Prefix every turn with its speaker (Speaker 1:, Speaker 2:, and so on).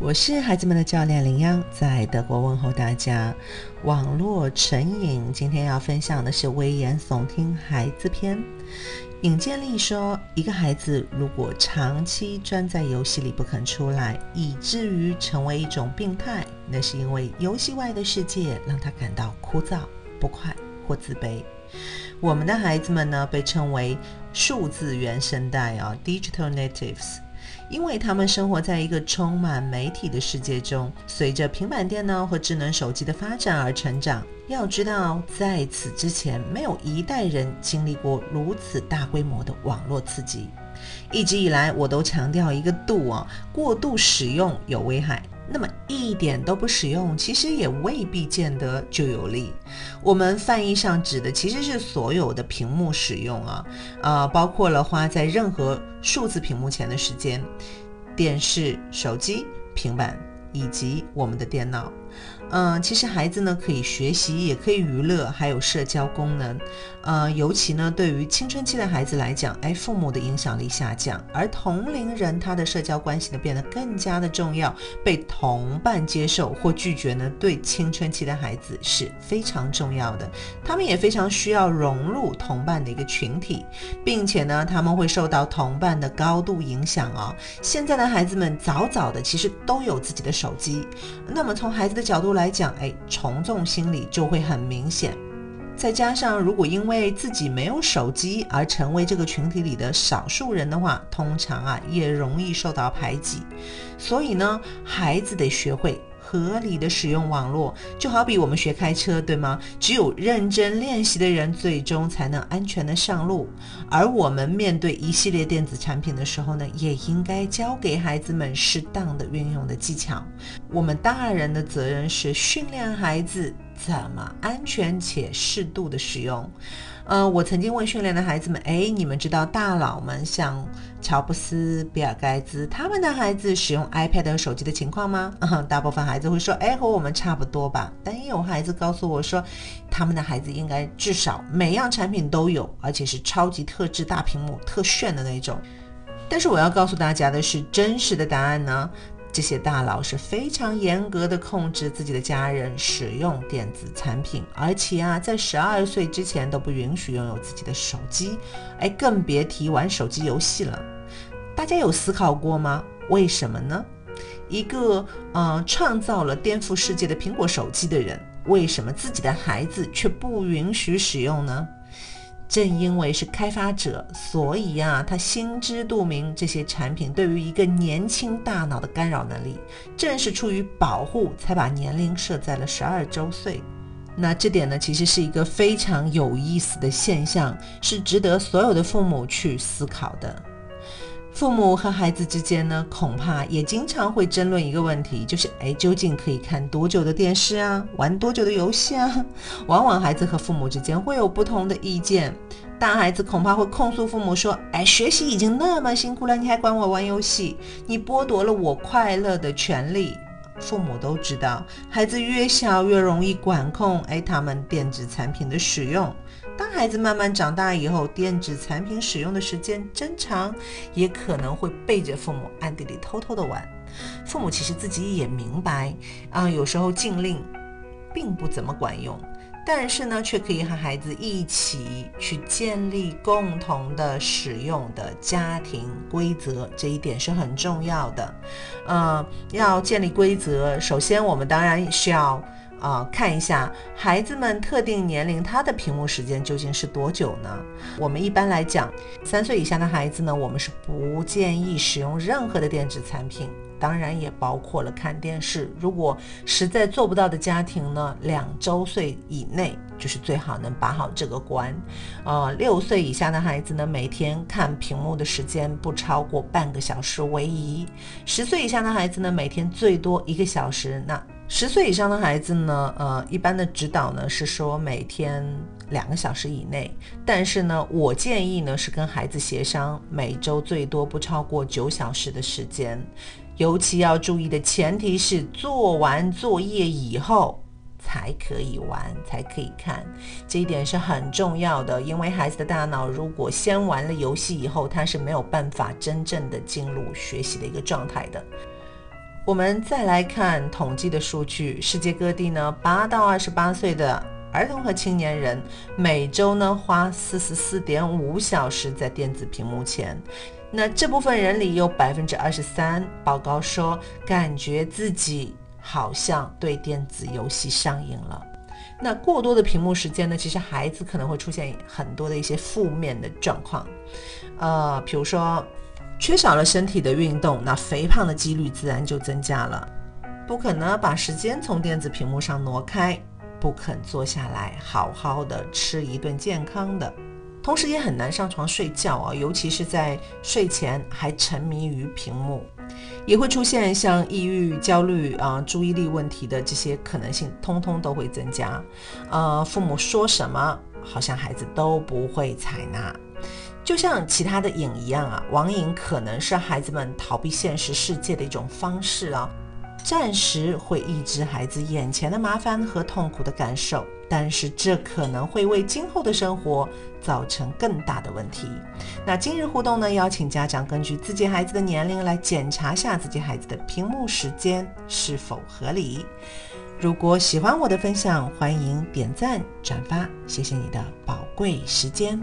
Speaker 1: 我是孩子们的教练林央，在德国问候大家。网络成瘾，今天要分享的是危言耸听孩子篇。尹建莉说，一个孩子如果长期钻在游戏里不肯出来，以至于成为一种病态，那是因为游戏外的世界让他感到枯燥、不快或自卑。我们的孩子们呢，被称为数字原生代啊，digital natives。因为他们生活在一个充满媒体的世界中，随着平板电脑和智能手机的发展而成长。要知道，在此之前，没有一代人经历过如此大规模的网络刺激。一直以来，我都强调一个度啊，过度使用有危害。那么一点都不使用，其实也未必见得就有利。我们翻译上指的其实是所有的屏幕使用啊，呃，包括了花在任何数字屏幕前的时间，电视、手机、平板以及我们的电脑。嗯，其实孩子呢可以学习，也可以娱乐，还有社交功能。呃，尤其呢对于青春期的孩子来讲，哎，父母的影响力下降，而同龄人他的社交关系呢变得更加的重要，被同伴接受或拒绝呢，对青春期的孩子是非常重要的。他们也非常需要融入同伴的一个群体，并且呢他们会受到同伴的高度影响哦。现在的孩子们早早的其实都有自己的手手机，那么从孩子的角度。来讲，哎，从众心理就会很明显。再加上，如果因为自己没有手机而成为这个群体里的少数人的话，通常啊也容易受到排挤。所以呢，孩子得学会。合理的使用网络，就好比我们学开车，对吗？只有认真练习的人，最终才能安全的上路。而我们面对一系列电子产品的时候呢，也应该教给孩子们适当的运用的技巧。我们大人的责任是训练孩子怎么安全且适度的使用。呃，我曾经问训练的孩子们，哎，你们知道大佬们像乔布斯、比尔盖茨他们的孩子使用 iPad 和手机的情况吗？大部分孩子会说，哎，和我们差不多吧。但也有孩子告诉我说，他们的孩子应该至少每样产品都有，而且是超级特制大屏幕、特炫的那种。但是我要告诉大家的是，真实的答案呢？这些大佬是非常严格的控制自己的家人使用电子产品，而且啊，在十二岁之前都不允许拥有自己的手机，哎，更别提玩手机游戏了。大家有思考过吗？为什么呢？一个呃创造了颠覆世界的苹果手机的人，为什么自己的孩子却不允许使用呢？正因为是开发者，所以啊，他心知肚明这些产品对于一个年轻大脑的干扰能力。正是出于保护，才把年龄设在了十二周岁。那这点呢，其实是一个非常有意思的现象，是值得所有的父母去思考的。父母和孩子之间呢，恐怕也经常会争论一个问题，就是哎，究竟可以看多久的电视啊，玩多久的游戏啊？往往孩子和父母之间会有不同的意见。大孩子恐怕会控诉父母说：“哎，学习已经那么辛苦了，你还管我玩游戏？你剥夺了我快乐的权利。”父母都知道，孩子越小越容易管控哎，他们电子产品的使用。当孩子慢慢长大以后，电子产品使用的时间增长，也可能会背着父母暗地里偷偷的玩。父母其实自己也明白，啊，有时候禁令并不怎么管用，但是呢，却可以和孩子一起去建立共同的使用的家庭规则，这一点是很重要的。呃，要建立规则，首先我们当然需要。啊，看一下孩子们特定年龄他的屏幕时间究竟是多久呢？我们一般来讲，三岁以下的孩子呢，我们是不建议使用任何的电子产品，当然也包括了看电视。如果实在做不到的家庭呢，两周岁以内就是最好能把好这个关。呃，六岁以下的孩子呢，每天看屏幕的时间不超过半个小时为宜。十岁以下的孩子呢，每天最多一个小时。那十岁以上的孩子呢，呃，一般的指导呢是说每天两个小时以内，但是呢，我建议呢是跟孩子协商，每周最多不超过九小时的时间。尤其要注意的前提是做完作业以后才可以玩，才可以看，这一点是很重要的。因为孩子的大脑如果先玩了游戏以后，他是没有办法真正的进入学习的一个状态的。我们再来看统计的数据，世界各地呢，八到二十八岁的儿童和青年人每周呢花四十四点五小时在电子屏幕前。那这部分人里有百分之二十三报告说，感觉自己好像对电子游戏上瘾了。那过多的屏幕时间呢，其实孩子可能会出现很多的一些负面的状况，呃，比如说。缺少了身体的运动，那肥胖的几率自然就增加了。不肯呢把时间从电子屏幕上挪开，不肯坐下来好好的吃一顿健康的，同时也很难上床睡觉啊，尤其是在睡前还沉迷于屏幕，也会出现像抑郁、焦虑啊、注意力问题的这些可能性，通通都会增加。呃，父母说什么，好像孩子都不会采纳。就像其他的瘾一样啊，网瘾可能是孩子们逃避现实世界的一种方式啊，暂时会抑制孩子眼前的麻烦和痛苦的感受，但是这可能会为今后的生活造成更大的问题。那今日互动呢，邀请家长根据自己孩子的年龄来检查下自己孩子的屏幕时间是否合理。如果喜欢我的分享，欢迎点赞转发，谢谢你的宝贵时间。